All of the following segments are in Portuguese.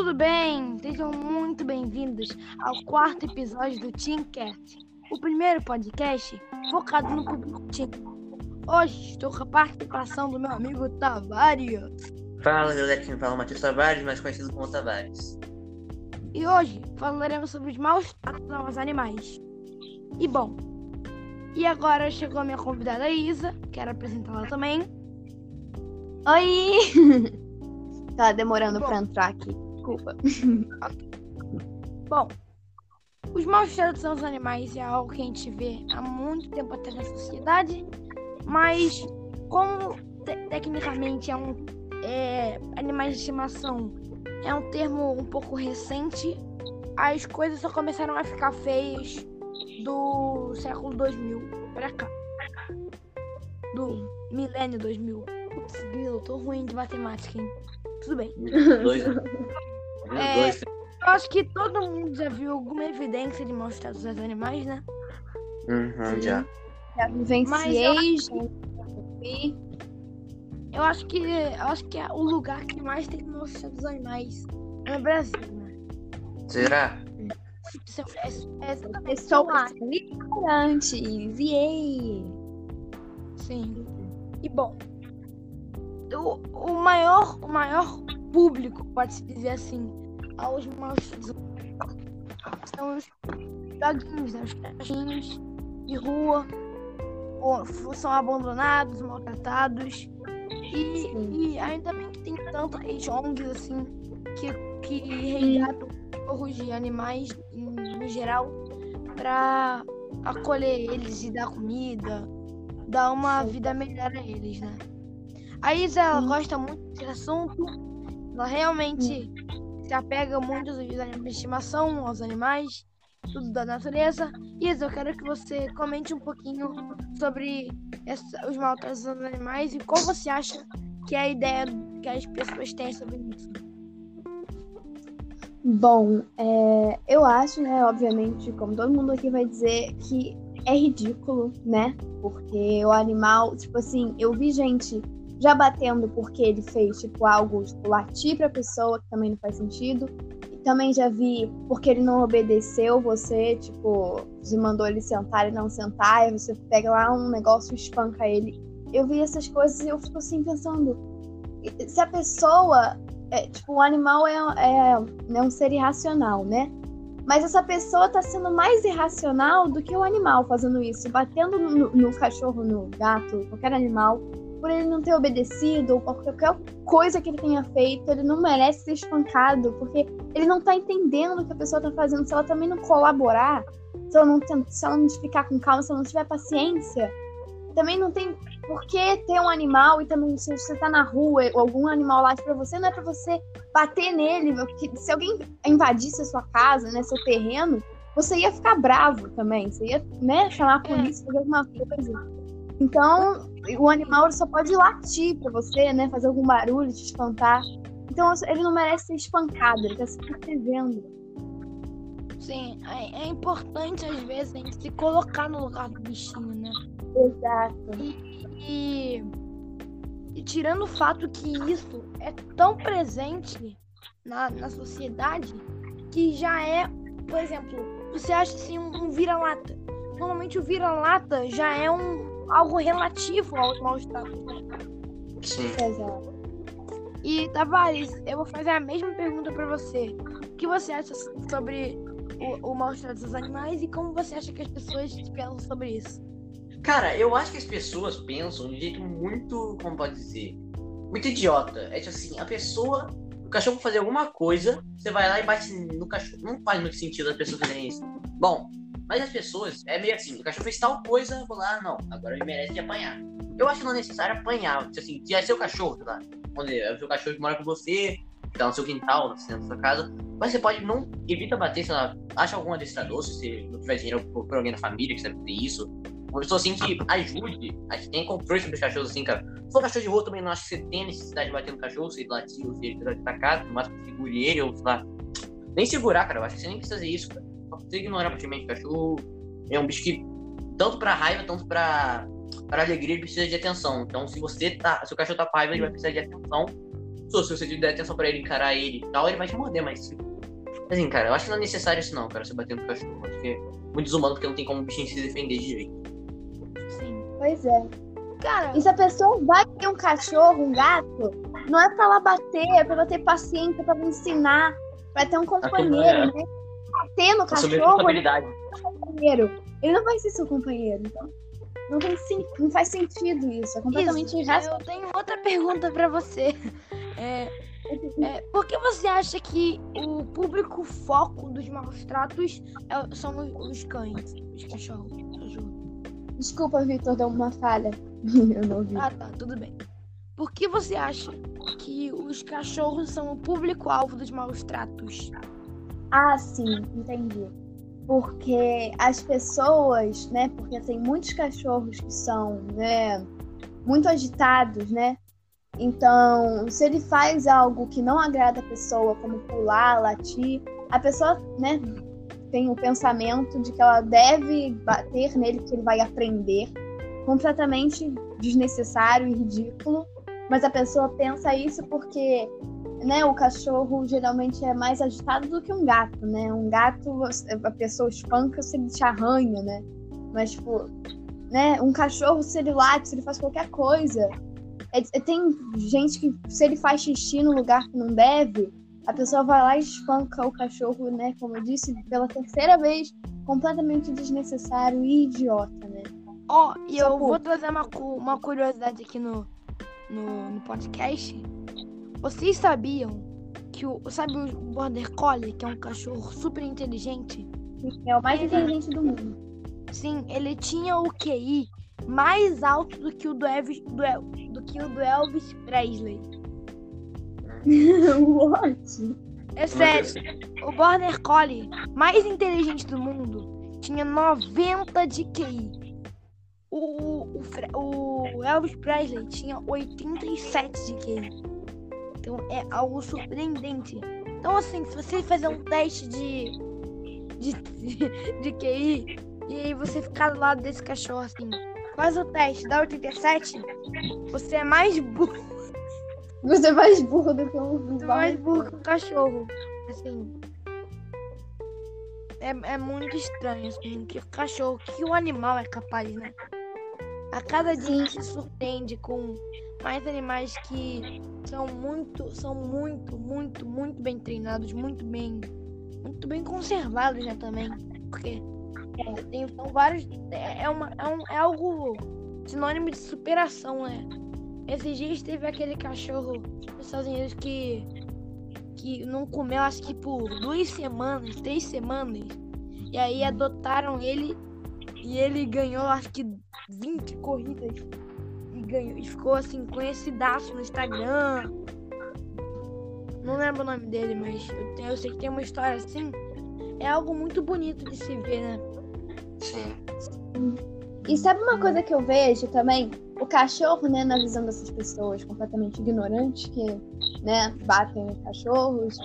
tudo bem? Sejam muito bem-vindos ao quarto episódio do Teamcast, o primeiro podcast focado no público Team. Hoje estou com a participação do meu amigo Tavares. Fala, galera, quem fala é Matheus Tavares, mais conhecido como Tavares. E hoje falaremos sobre os maus tratos aos animais. E bom, e agora chegou a minha convidada Isa, quero apresentá-la também. Oi! tá demorando pra entrar aqui. Desculpa. Bom, os maus tratos aos animais é algo que a gente vê há muito tempo atrás na sociedade, mas como te- tecnicamente é um é, animais de estimação é um termo um pouco recente, as coisas só começaram a ficar feias do século 2000 pra cá. Do milênio 2000. Putz, grilo, tô ruim de matemática, hein? Tudo bem. É. Dois. Eu acho que todo mundo já viu alguma evidência de maus tratos aos animais, né? Uhum, já. Já vivenciei, já vi. Eu acho que eu acho que é o lugar que mais tem maus tratos aos animais é no Brasil, né? Será? É, é, é lá, ignorantes. Yay! sim. E bom, o, o maior o maior público, pode-se dizer assim, aos maus são os doguinhos, né? Os cachorrinhos de rua, ou são abandonados, maltratados. E, e ainda bem que tem tantas ONGs assim que, que resgatam cachorros de animais em- no geral para acolher eles e dar comida, dar uma vida melhor a eles, né? A Isa ela gosta muito desse assunto, ela realmente se apega muito aos animais de estimação, aos animais, tudo da natureza. Isa, eu quero que você comente um pouquinho sobre essa- os maltratos aos animais e qual você acha que é a ideia que as pessoas têm sobre isso. Bom, é, eu acho, né, obviamente, como todo mundo aqui vai dizer, que é ridículo, né? Porque o animal, tipo assim, eu vi gente já batendo porque ele fez, tipo, algo, tipo, latir pra pessoa, que também não faz sentido. E também já vi porque ele não obedeceu você, tipo, você mandou ele sentar e não sentar, e você pega lá um negócio e espanca ele. Eu vi essas coisas e eu fico assim pensando, se a pessoa é, tipo, o animal é, é, é um ser irracional, né? Mas essa pessoa tá sendo mais irracional do que o animal fazendo isso, batendo no, no cachorro, no gato, qualquer animal, por ele não ter obedecido ou por qualquer coisa que ele tenha feito, ele não merece ser espancado, porque ele não tá entendendo o que a pessoa tá fazendo. Se ela também não colaborar, se ela não, se ela não ficar com calma, se ela não tiver paciência, também não tem por que ter um animal e também se você tá na rua ou algum animal late pra você, não é pra você bater nele. porque Se alguém invadisse a sua casa, né, seu terreno, você ia ficar bravo também. Você ia, né, chamar a polícia, fazer alguma coisa. Então, o animal só pode latir pra você, né, fazer algum barulho, te espantar. Então, ele não merece ser espancado, ele tá se protegendo. Sim, é, é importante às vezes a gente se colocar no lugar do bichinho, né? Exato. E, e tirando o fato que isso é tão presente na, na sociedade que já é, por exemplo, você acha assim um, um vira-lata. Normalmente o vira-lata já é um algo relativo aos maus tratos. Sim. Exato. E Tavares, eu vou fazer a mesma pergunta pra você. O que você acha sobre o, o maus tratos dos animais e como você acha que as pessoas pensam sobre isso? Cara, eu acho que as pessoas pensam de um jeito muito, como pode dizer, muito idiota. É tipo assim, a pessoa, o cachorro fazer alguma coisa, você vai lá e bate no cachorro. Não faz muito sentido as pessoas fazerem isso. Bom, mas as pessoas, é meio assim, o cachorro fez tal coisa, vou lá, não, agora ele merece de apanhar. Eu acho que não é necessário apanhar. Tipo assim, se é seu cachorro, sei lá, onde é o seu cachorro que mora com você, tá no seu quintal, no centro da sua casa, mas você pode não, evita bater, sei lá, acha algum adestrador, se você não tiver dinheiro por, alguém da família que sabe fazer isso. Uma pessoa assim que ajude, a gente tem controle sobre os cachorros assim, cara. Se for cachorro de rua, também não acho que você tem necessidade de bater no cachorro, se ele latir se ele atacar, máximo segure ele, ou sei lá. Nem segurar, cara, eu acho que você nem precisa fazer isso, cara. Você ignorar praticamente o cachorro. É um bicho que, tanto pra raiva, tanto pra, pra alegria, ele precisa de atenção. Então, se você tá, se o cachorro tá com raiva, ele vai precisar de atenção. se você der atenção pra ele, encarar ele e tal, ele vai te morder, mas. Assim, cara, eu acho que não é necessário isso não, cara, você bater no cachorro. Acho que é muito desumano porque não tem como o bichinho se defender direito. Sim. Pois é. Cara, E se a pessoa vai ter um cachorro, um gato, não é pra ela bater, é pra ela ter paciência, pra ela ensinar, pra ter um companheiro, né? Bater no cachorro, responsabilidade. companheiro. Ele não vai ser seu companheiro. Então, não, tem, sen- não faz sentido isso. É completamente irracional. Eu tenho outra pergunta pra você. É, é, por que você acha que o público foco dos maus tratos é- são os, os cães, os cachorros? cachorro? Desculpa, Vitor, deu uma falha. Eu não vi. Ah, tá, tudo bem. Por que você acha que os cachorros são o público-alvo dos maus tratos? Ah, sim, entendi. Porque as pessoas, né? Porque tem muitos cachorros que são, né, muito agitados, né? Então, se ele faz algo que não agrada a pessoa, como pular, latir, a pessoa, né, tem o pensamento de que ela deve bater nele, que ele vai aprender. Completamente desnecessário e ridículo. Mas a pessoa pensa isso porque né, o cachorro geralmente é mais agitado do que um gato, né? Um gato, a pessoa espanca se ele te arranha, né? Mas, tipo, né, um cachorro, se ele late, se ele faz qualquer coisa. é- é- tem gente que, se ele faz xixi no lugar que não deve, a pessoa vai lá e espanca o cachorro, né? Como eu disse, pela terceira vez, completamente desnecessário e idiota, né? Ó, e eu Socorro. vou trazer uma, uma curiosidade aqui no, no, no podcast. Vocês sabiam que o. Sabe o Border Collie, que é um cachorro super inteligente? É o mais inteligente do mundo. Sim, ele tinha o QI mais alto do que o do Elvis, do, El- do, que o do Elvis Presley. What? É sério, o Border Collie mais inteligente do mundo tinha 90 de QI. O, o, Fre- o Elvis Presley tinha 87 de QI. Então é algo surpreendente. Então assim, se você fazer um teste de, de, de QI e aí você ficar do lado desse cachorro assim, faz o teste, dá 87, você é mais burro, Você é mais burro do que um você é mais burro que um cachorro. Assim. É, é muito estranho, assim, que o cachorro, que o animal é capaz, né? A cada dia se surpreende com mais animais que são muito, são muito, muito, muito bem treinados, muito bem, muito bem conservados, né, também. Porque é, tem, são vários, é, é uma, é, um, é algo sinônimo de superação, né? Esses dias teve aquele cachorro nos Estados Unidos que que não comeu acho que por duas semanas, três semanas. E aí adotaram ele e ele ganhou acho que 20 corridas. E ganhou e ficou assim conhecidaço no Instagram. Não lembro o nome dele, mas eu, tenho- eu sei que tem uma história assim. É algo muito bonito de se ver, né? Sim. E sabe uma coisa que eu vejo também? O cachorro, né, na visão dessas pessoas completamente ignorantes que, né, batem em cachorros,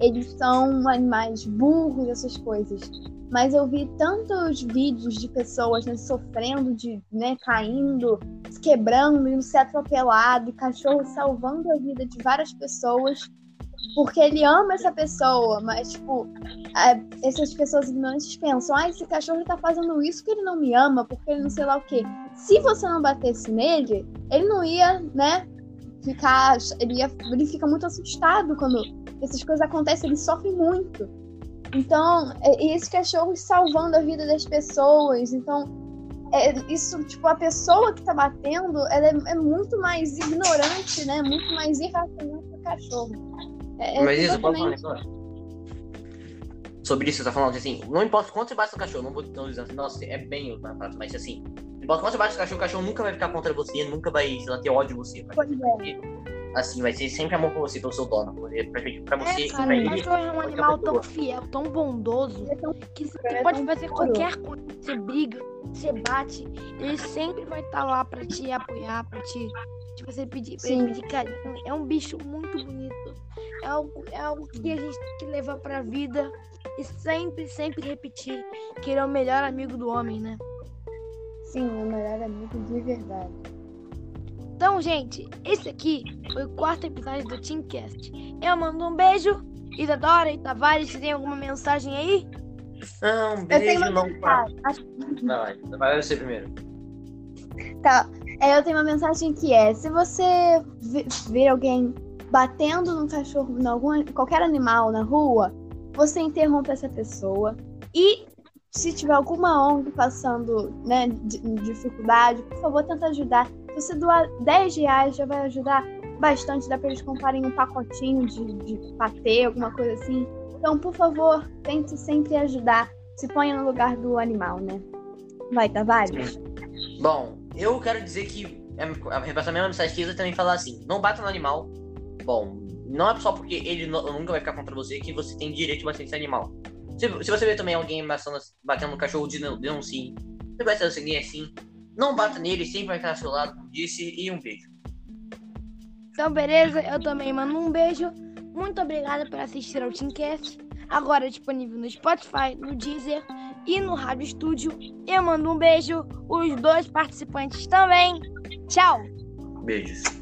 eles são animais burros, essas coisas. Mas eu vi tantos vídeos de pessoas né, sofrendo, de, né, caindo, se quebrando, indo ser atropelado, cachorro salvando a vida de várias pessoas porque ele ama essa pessoa, mas, tipo, essas pessoas ignorantes pensam, ah, esse cachorro tá fazendo isso porque ele não me ama, porque ele não sei lá o quê. Se você não batesse nele, ele não ia, né, ficar. Ele, ia, ele fica muito assustado quando essas coisas acontecem, ele sofre muito. Então, é, e esses cachorros salvando a vida das pessoas, então. é, isso, tipo, a pessoa que tá batendo, ela é, é muito mais ignorante, né? Muito mais irracional que o cachorro. É, é Mas isso, posso falar? Sobre isso, você tá falando assim, não importa quanto você bate no cachorro, não vou não dizer assim, nossa, é bem outra frase, mas assim, não importa quanto você bate no cachorro, o cachorro nunca vai ficar contra você, nunca vai, sei lá, ter ódio de você. Pois é. Assim, vai ser sempre amor por você, pelo seu dono. Pra, pra você É, e cara, pra o ele. é um animal tão pessoa. fiel, tão bondoso, é tão que você é pode fazer qualquer coisa. Você briga, você bate, ele sempre vai estar lá pra te apoiar, pra te, te você pedir, pra ele Sim. pedir carinho. É um bicho muito bonito. É algo, é algo que a gente tem que levar pra vida e sempre, sempre repetir que ele é o melhor amigo do homem, né? Sim, o melhor amigo de verdade. Então, gente, esse aqui foi o quarto episódio do Teamcast. Eu mando um beijo. Isadora e Tavares, você tem alguma mensagem aí? Não, Eu tenho beijo uma não. mensagem. Acho- Vai, vai você primeiro. Tá. É, eu tenho uma mensagem que é: se você ver alguém batendo num cachorro, em algum, qualquer animal na rua, você interrompe essa pessoa. E se tiver alguma ONG passando né, di- dificuldade, por favor, tenta ajudar. Você doar 10 reais, já vai ajudar bastante. Dá pra eles comprarem um pacotinho de, de patê, alguma coisa assim. Então, por favor, tente sempre ajudar. Se ponha no lugar do animal, né? Vai, Tavares? Bom, eu quero dizer que é, a repassar a mesma mensagem que Isa também falar assim: não bata no animal. Bom, não é só porque ele nunca vai ficar contra você que você tem direito de bater nesse animal. Se, se você vê também alguém ameaçando- batendo no cachorro, denun- denuncie. Se vai ser alguém assim, não bata nele, sempre vai estar ao seu lado, como disse, e um beijo. Então, beleza, eu também mando um beijo. Muito obrigada por assistir ao Teamcast. Agora disponível no Spotify, no Deezer e no Rádio Estúdio. Eu mando um beijo. Os dois participantes também. Tchau! Beijos.